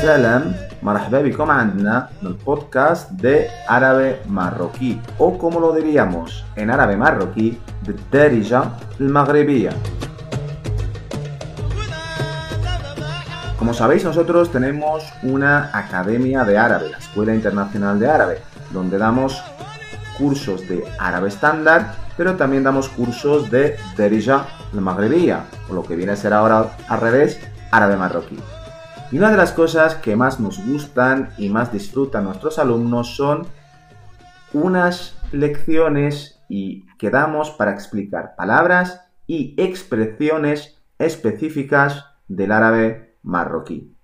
Salam, marhaba bikum عندنا el podcast de árabe marroquí o como lo diríamos en árabe marroquí بالدارجة المغربية Como sabéis, nosotros tenemos una academia de árabe, la Escuela Internacional de Árabe, donde damos cursos de árabe estándar, pero también damos cursos de Derija Maghrebía, o lo que viene a ser ahora al revés, árabe marroquí. Y una de las cosas que más nos gustan y más disfrutan nuestros alumnos son unas lecciones y que damos para explicar palabras y expresiones específicas del árabe marroquí.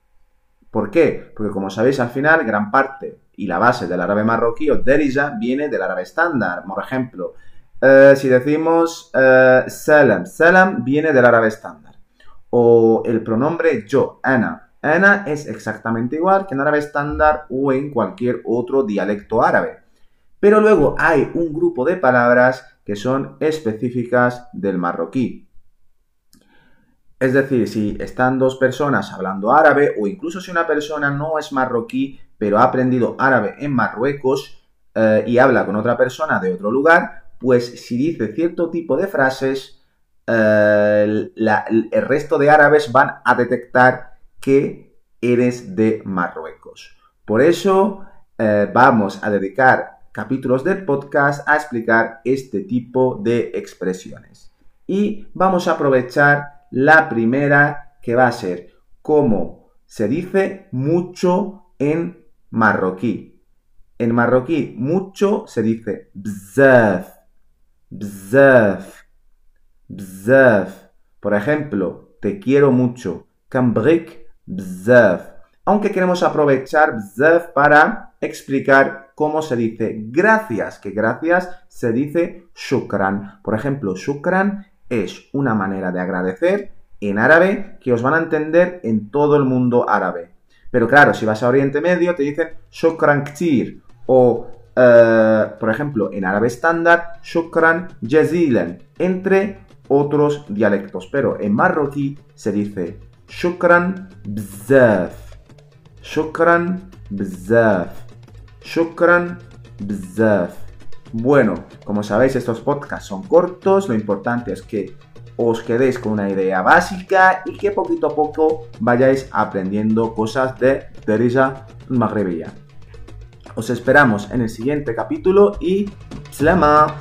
¿Por qué? Porque como sabéis al final gran parte y la base del árabe marroquí o derija viene del árabe estándar. Por ejemplo, eh, si decimos eh, salam, salam viene del árabe estándar. O el pronombre yo, ana. Ana es exactamente igual que en árabe estándar o en cualquier otro dialecto árabe. Pero luego hay un grupo de palabras que son específicas del marroquí. Es decir, si están dos personas hablando árabe o incluso si una persona no es marroquí pero ha aprendido árabe en Marruecos eh, y habla con otra persona de otro lugar, pues si dice cierto tipo de frases, eh, el resto de árabes van a detectar que eres de Marruecos. Por eso eh, vamos a dedicar capítulos del podcast a explicar este tipo de expresiones. Y vamos a aprovechar la primera que va a ser cómo se dice mucho en marroquí. En marroquí mucho se dice bzaf, bzaf. Por ejemplo, te quiero mucho, kambrik Aunque queremos aprovechar bzaf para explicar cómo se dice gracias, que gracias se dice shukran. Por ejemplo, shukran es una manera de agradecer en árabe que os van a entender en todo el mundo árabe. Pero claro, si vas a Oriente Medio te dicen shukran ktir o, eh, por ejemplo, en árabe estándar, shukran jazilan, entre otros dialectos. Pero en marroquí se dice shukran bzaf, shukran bzaf, shukran bzaf. Bueno, como sabéis, estos podcasts son cortos, lo importante es que os quedéis con una idea básica y que poquito a poco vayáis aprendiendo cosas de Teresa Magrebilla. Os esperamos en el siguiente capítulo y ¡Slama!